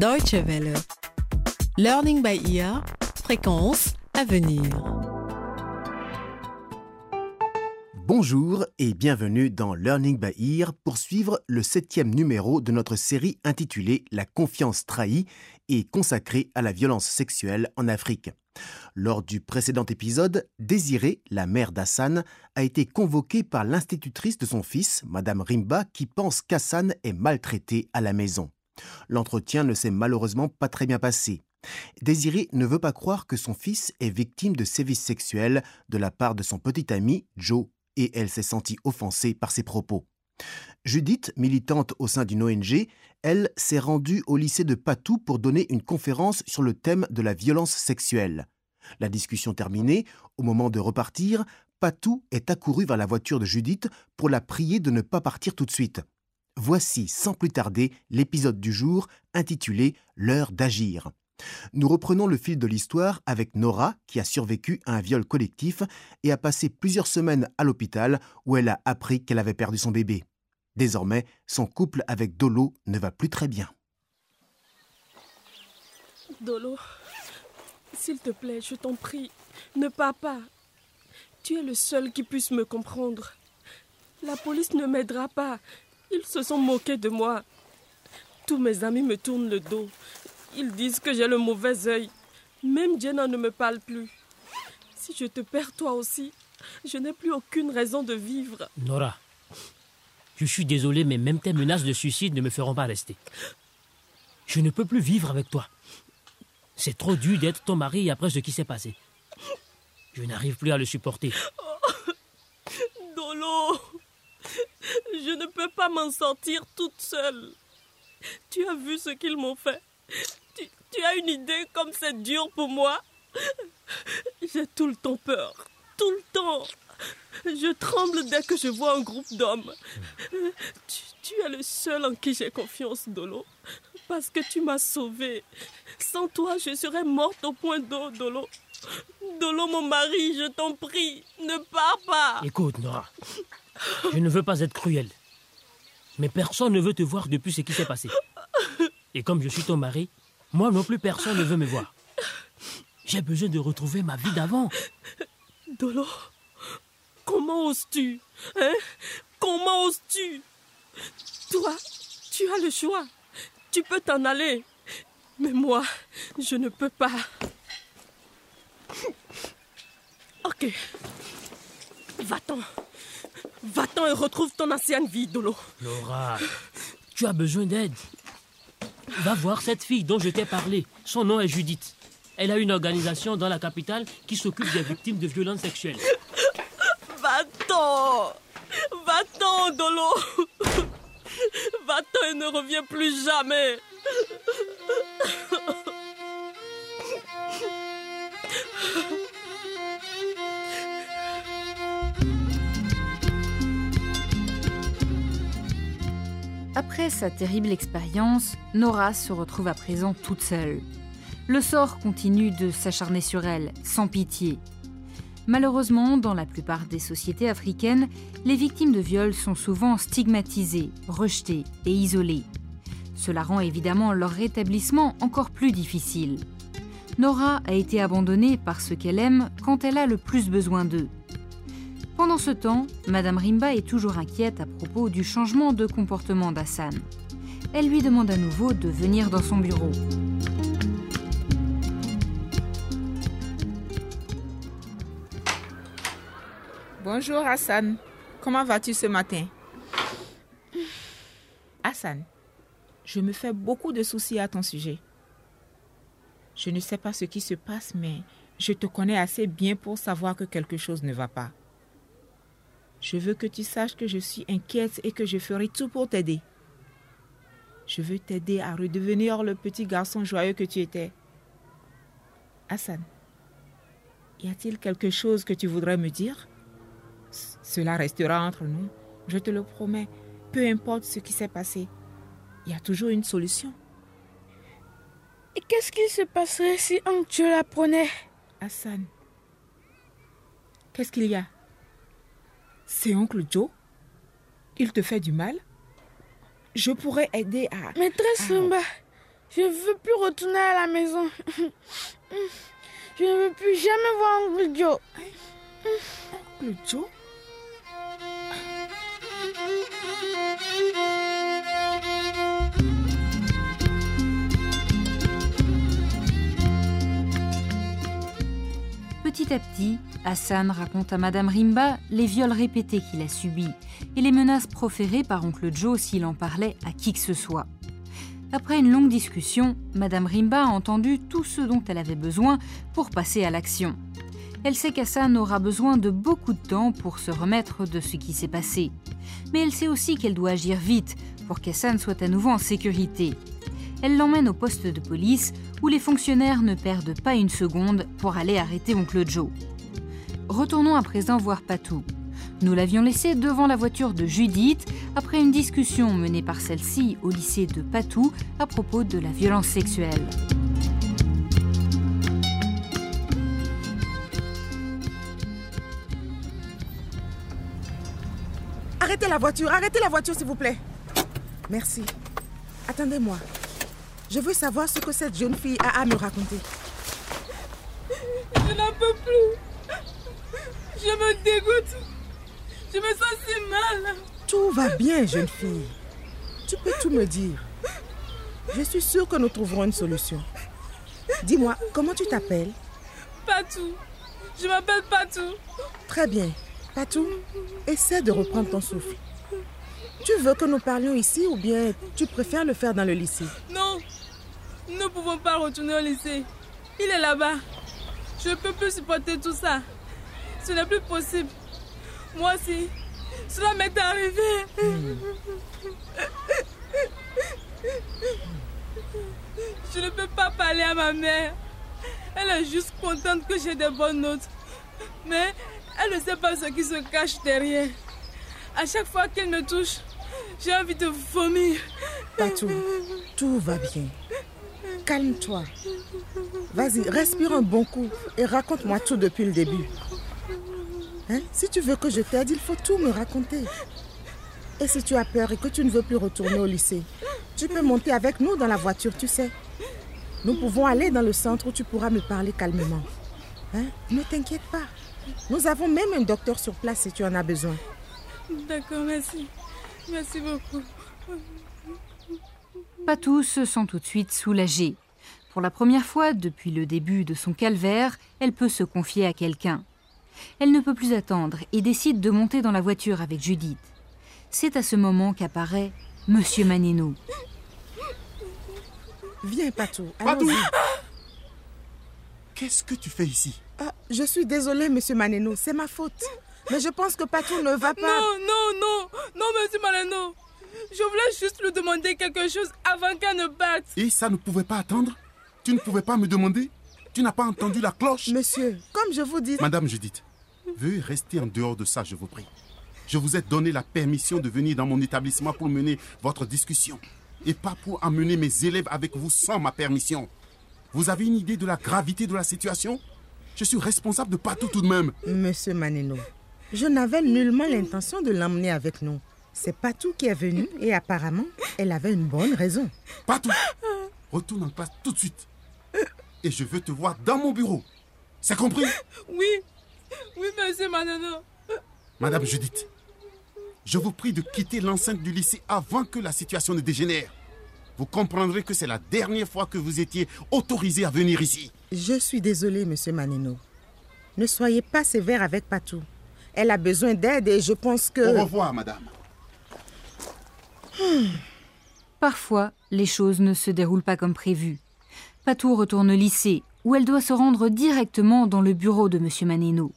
Deutsche Welle. Learning by ear. Fréquence à venir. Bonjour et bienvenue dans Learning by Ear pour suivre le septième numéro de notre série intitulée La confiance trahie et consacrée à la violence sexuelle en Afrique. Lors du précédent épisode, Désirée, la mère d'Hassan, a été convoquée par l'institutrice de son fils, Madame Rimba, qui pense qu'Hassan est maltraité à la maison. L'entretien ne s'est malheureusement pas très bien passé. Désirée ne veut pas croire que son fils est victime de sévices sexuels de la part de son petit ami Joe, et elle s'est sentie offensée par ses propos. Judith, militante au sein d'une ONG, elle s'est rendue au lycée de Patou pour donner une conférence sur le thème de la violence sexuelle. La discussion terminée, au moment de repartir, Patou est accouru vers la voiture de Judith pour la prier de ne pas partir tout de suite. Voici sans plus tarder l'épisode du jour intitulé L'heure d'agir. Nous reprenons le fil de l'histoire avec Nora qui a survécu à un viol collectif et a passé plusieurs semaines à l'hôpital où elle a appris qu'elle avait perdu son bébé. Désormais, son couple avec Dolo ne va plus très bien. Dolo, s'il te plaît, je t'en prie, ne pars pas. Tu es le seul qui puisse me comprendre. La police ne m'aidera pas. Ils se sont moqués de moi. Tous mes amis me tournent le dos. Ils disent que j'ai le mauvais œil. Même Jenna ne me parle plus. Si je te perds toi aussi, je n'ai plus aucune raison de vivre. Nora, je suis désolé, mais même tes menaces de suicide ne me feront pas rester. Je ne peux plus vivre avec toi. C'est trop dur d'être ton mari après ce qui s'est passé. Je n'arrive plus à le supporter. Dolo, je ne peux pas m'en sortir toute seule. Tu as vu ce qu'ils m'ont fait. Tu, tu as une idée comme c'est dur pour moi J'ai tout le temps peur. Tout le temps. Je tremble dès que je vois un groupe d'hommes. Tu, tu es le seul en qui j'ai confiance, Dolo. Parce que tu m'as sauvée. Sans toi, je serais morte au point d'eau, Dolo. Dolo, mon mari, je t'en prie, ne pars pas. Écoute, Nora, je ne veux pas être cruel. Mais personne ne veut te voir depuis ce qui s'est passé. Et comme je suis ton mari, moi non plus personne ne veut me voir. J'ai besoin de retrouver ma vie d'avant. Dolo, comment oses-tu Hein? Comment oses-tu? Toi, tu as le choix. Tu peux t'en aller. Mais moi, je ne peux pas. Ok. Va-t'en. Va-t'en et retrouve ton ancienne vie, Dolo. Nora, tu as besoin d'aide. Va voir cette fille dont je t'ai parlé. Son nom est Judith. Elle a une organisation dans la capitale qui s'occupe des victimes de violences sexuelles. Va-t'en. Va-t'en, Dolo. Va-t'en et ne reviens plus jamais. Après sa terrible expérience, Nora se retrouve à présent toute seule. Le sort continue de s'acharner sur elle, sans pitié. Malheureusement, dans la plupart des sociétés africaines, les victimes de viol sont souvent stigmatisées, rejetées et isolées. Cela rend évidemment leur rétablissement encore plus difficile. Nora a été abandonnée par ceux qu'elle aime quand elle a le plus besoin d'eux. Pendant ce temps, Madame Rimba est toujours inquiète à propos du changement de comportement d'Hassan. Elle lui demande à nouveau de venir dans son bureau. Bonjour Hassan. Comment vas-tu ce matin? Hassan, je me fais beaucoup de soucis à ton sujet. Je ne sais pas ce qui se passe, mais je te connais assez bien pour savoir que quelque chose ne va pas. Je veux que tu saches que je suis inquiète et que je ferai tout pour t'aider. Je veux t'aider à redevenir le petit garçon joyeux que tu étais. Hassan, y a-t-il quelque chose que tu voudrais me dire? Cela restera entre nous, je te le promets. Peu importe ce qui s'est passé, il y a toujours une solution. Et qu'est-ce qui se passerait si un Dieu la prenait Hassan, qu'est-ce qu'il y a? C'est oncle Joe Il te fait du mal Je pourrais aider à... Maîtresse. Lumba, Je ne veux plus retourner à la maison. Je ne veux plus jamais voir Oncle Joe. Le Joe? Petit à petit, Hassan raconte à Madame Rimba les viols répétés qu'il a subis et les menaces proférées par oncle Joe s'il en parlait à qui que ce soit. Après une longue discussion, Madame Rimba a entendu tout ce dont elle avait besoin pour passer à l'action. Elle sait qu'Hassan aura besoin de beaucoup de temps pour se remettre de ce qui s'est passé. Mais elle sait aussi qu'elle doit agir vite pour qu'Hassan soit à nouveau en sécurité. Elle l'emmène au poste de police où les fonctionnaires ne perdent pas une seconde pour aller arrêter oncle Joe. Retournons à présent voir Patou. Nous l'avions laissé devant la voiture de Judith après une discussion menée par celle-ci au lycée de Patou à propos de la violence sexuelle. Arrêtez la voiture, arrêtez la voiture s'il vous plaît. Merci. Attendez-moi. Je veux savoir ce que cette jeune fille a à me raconter. Je n'en peux plus. Je me dégoûte. Je me sens si mal. Tout va bien, jeune fille. Tu peux tout me dire. Je suis sûre que nous trouverons une solution. Dis-moi, comment tu t'appelles? Patou. Je m'appelle Patou. Très bien. Patou, essaie de reprendre ton souffle. Tu veux que nous parlions ici ou bien tu préfères le faire dans le lycée? Non. Nous ne pouvons pas retourner au lycée. Il est là-bas. Je ne peux plus supporter tout ça. Ce n'est plus possible. Moi aussi, cela m'est arrivé. Je ne peux pas parler à ma mère. Elle est juste contente que j'ai des bonnes notes. Mais elle ne sait pas ce qui se cache derrière. À chaque fois qu'elle me touche, j'ai envie de vomir. Patou, tout va bien. Calme-toi. Vas-y, respire un bon coup et raconte-moi tout depuis le début. Hein? Si tu veux que je t'aide, il faut tout me raconter. Et si tu as peur et que tu ne veux plus retourner au lycée, tu peux monter avec nous dans la voiture, tu sais. Nous pouvons aller dans le centre où tu pourras me parler calmement. Hein? Ne t'inquiète pas. Nous avons même un docteur sur place si tu en as besoin. D'accord, merci. Merci beaucoup. Patou se sent tout de suite soulagée. Pour la première fois depuis le début de son calvaire, elle peut se confier à quelqu'un. Elle ne peut plus attendre et décide de monter dans la voiture avec Judith. C'est à ce moment qu'apparaît Monsieur Maneno. Viens, Patou. Patou. Qu'est-ce que tu fais ici? Ah, je suis désolée, monsieur Maneno, c'est ma faute. Mais je pense que Patou ne va pas. Non, non, non, non, monsieur Maleno. Je voulais juste lui demander quelque chose avant qu'elle ne parte. Et ça ne pouvait pas attendre? Tu ne pouvais pas me demander? Tu n'as pas entendu la cloche Monsieur, comme je vous dis. Madame Judith, veuillez rester en dehors de ça, je vous prie. Je vous ai donné la permission de venir dans mon établissement pour mener votre discussion et pas pour amener mes élèves avec vous sans ma permission. Vous avez une idée de la gravité de la situation? Je suis responsable de partout tout de même. Monsieur Maneno, je n'avais nullement l'intention de l'emmener avec nous. C'est Patou qui est venu et apparemment, elle avait une bonne raison. Partout. Retourne en classe tout de suite. Et je veux te voir dans mon bureau. C'est compris? Oui, oui, monsieur Maneno. Madame Judith, je vous prie de quitter l'enceinte du lycée avant que la situation ne dégénère. Vous comprendrez que c'est la dernière fois que vous étiez autorisé à venir ici. Je suis désolée, monsieur Maneno. Ne soyez pas sévère avec Patou. Elle a besoin d'aide et je pense que... Au revoir, madame. Parfois, les choses ne se déroulent pas comme prévu. Patou retourne au lycée, où elle doit se rendre directement dans le bureau de M. Maneno.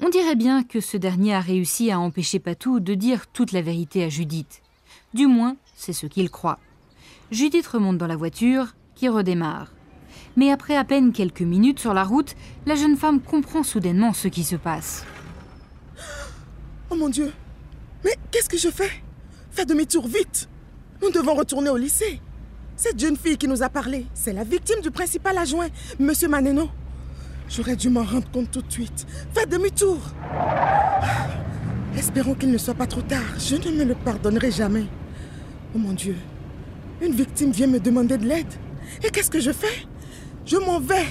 On dirait bien que ce dernier a réussi à empêcher Patou de dire toute la vérité à Judith. Du moins, c'est ce qu'il croit. Judith remonte dans la voiture, qui redémarre. Mais après à peine quelques minutes sur la route, la jeune femme comprend soudainement ce qui se passe. Oh mon Dieu Mais qu'est-ce que je fais? Fais demi-tour vite Nous devons retourner au lycée. Cette jeune fille qui nous a parlé, c'est la victime du principal adjoint, Monsieur Maneno. J'aurais dû m'en rendre compte tout de suite. Fais demi-tour Ah, Espérons qu'il ne soit pas trop tard. Je ne me le pardonnerai jamais. Oh mon Dieu Une victime vient me demander de l'aide. Et qu'est-ce que je fais? Je m'en vais.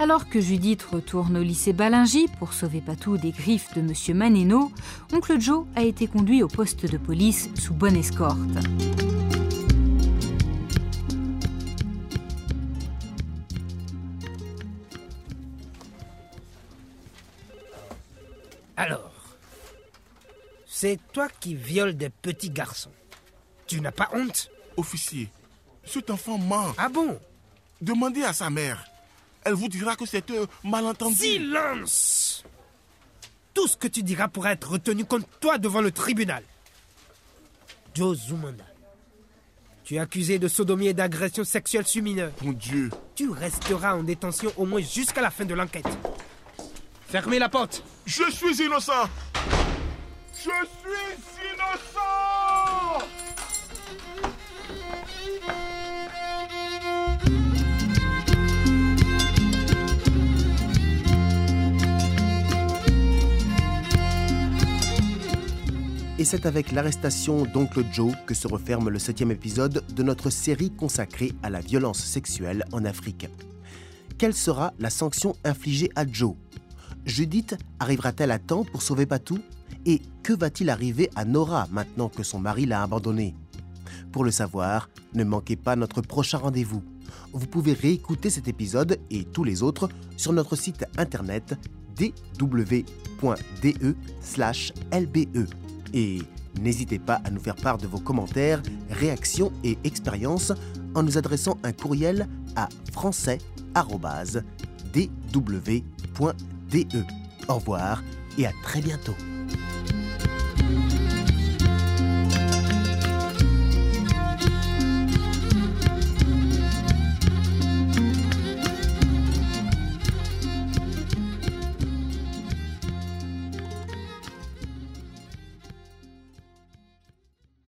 Alors que Judith retourne au lycée Balingy pour sauver Patou des griffes de Monsieur Maneno, oncle Joe a été conduit au poste de police sous bonne escorte. Alors, c'est toi qui violes des petits garçons. Tu n'as pas honte? Officier, cet enfant ment. Ah bon? Demandez à sa mère. Elle vous dira que c'est un malentendu. Silence Tout ce que tu diras pourra être retenu contre toi devant le tribunal. Joe Zumanda, tu es accusé de sodomie et d'agression sexuelle sur mineur. Mon Dieu. Tu resteras en détention au moins jusqu'à la fin de l'enquête. Fermez la porte. Je suis innocent. Je suis innocent. Et c'est avec l'arrestation d'Oncle Joe que se referme le septième épisode de notre série consacrée à la violence sexuelle en Afrique. Quelle sera la sanction infligée à Joe? Judith arrivera-t-elle à temps pour sauver Patou? Et que va-t-il arriver à Nora maintenant que son mari l'a abandonnée? Pour le savoir, ne manquez pas notre prochain rendez-vous. Vous pouvez réécouter cet épisode et tous les autres sur notre site internet dw.de/lbe. Et n'hésitez pas à nous faire part de vos commentaires, réactions et expériences en nous adressant un courriel à français.dw.de. Au revoir et à très bientôt.